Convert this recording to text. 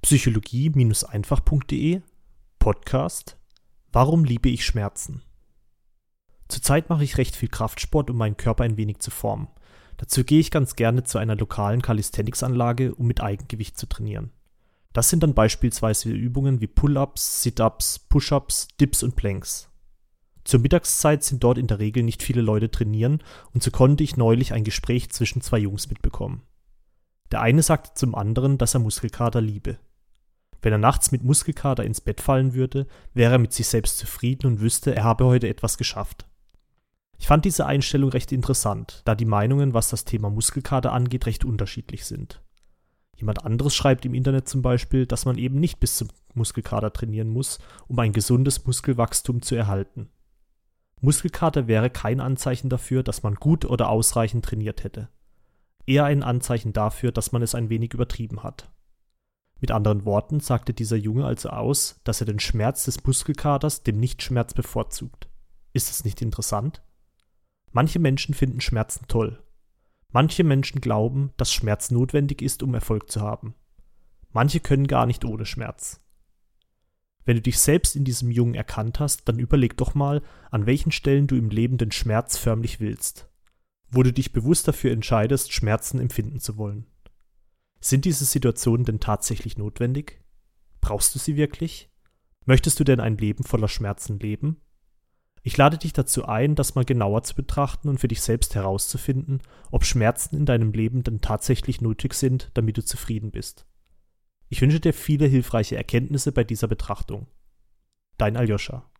Psychologie-einfach.de Podcast Warum liebe ich Schmerzen? Zurzeit mache ich recht viel Kraftsport, um meinen Körper ein wenig zu formen. Dazu gehe ich ganz gerne zu einer lokalen Calisthenics-Anlage, um mit Eigengewicht zu trainieren. Das sind dann beispielsweise Übungen wie Pull-ups, Sit-ups, Push-ups, Dips und Planks. Zur Mittagszeit sind dort in der Regel nicht viele Leute trainieren und so konnte ich neulich ein Gespräch zwischen zwei Jungs mitbekommen. Der eine sagte zum anderen, dass er Muskelkater liebe. Wenn er nachts mit Muskelkater ins Bett fallen würde, wäre er mit sich selbst zufrieden und wüsste, er habe heute etwas geschafft. Ich fand diese Einstellung recht interessant, da die Meinungen, was das Thema Muskelkater angeht, recht unterschiedlich sind. Jemand anderes schreibt im Internet zum Beispiel, dass man eben nicht bis zum Muskelkater trainieren muss, um ein gesundes Muskelwachstum zu erhalten. Muskelkater wäre kein Anzeichen dafür, dass man gut oder ausreichend trainiert hätte. Eher ein Anzeichen dafür, dass man es ein wenig übertrieben hat. Mit anderen Worten sagte dieser Junge also aus, dass er den Schmerz des Muskelkaters dem Nichtschmerz bevorzugt. Ist das nicht interessant? Manche Menschen finden Schmerzen toll. Manche Menschen glauben, dass Schmerz notwendig ist, um Erfolg zu haben. Manche können gar nicht ohne Schmerz. Wenn du dich selbst in diesem Jungen erkannt hast, dann überleg doch mal, an welchen Stellen du im Leben den Schmerz förmlich willst. Wo du dich bewusst dafür entscheidest, Schmerzen empfinden zu wollen. Sind diese Situationen denn tatsächlich notwendig? Brauchst du sie wirklich? Möchtest du denn ein Leben voller Schmerzen leben? Ich lade dich dazu ein, das mal genauer zu betrachten und für dich selbst herauszufinden, ob Schmerzen in deinem Leben denn tatsächlich nötig sind, damit du zufrieden bist. Ich wünsche dir viele hilfreiche Erkenntnisse bei dieser Betrachtung. Dein Aljoscha.